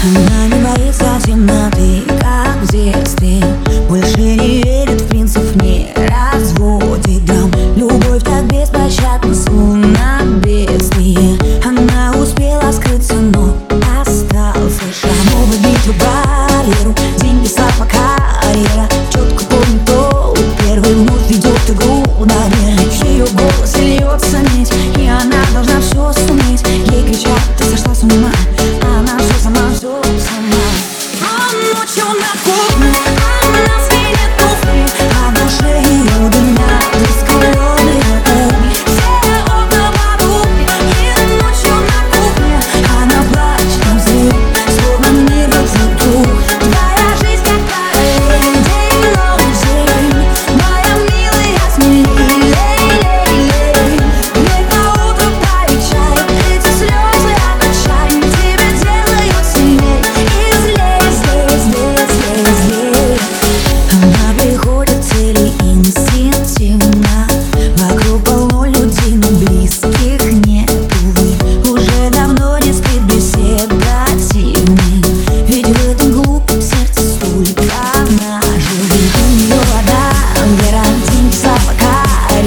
Она не боится темноты, как в детстве. Больше не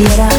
Yeah.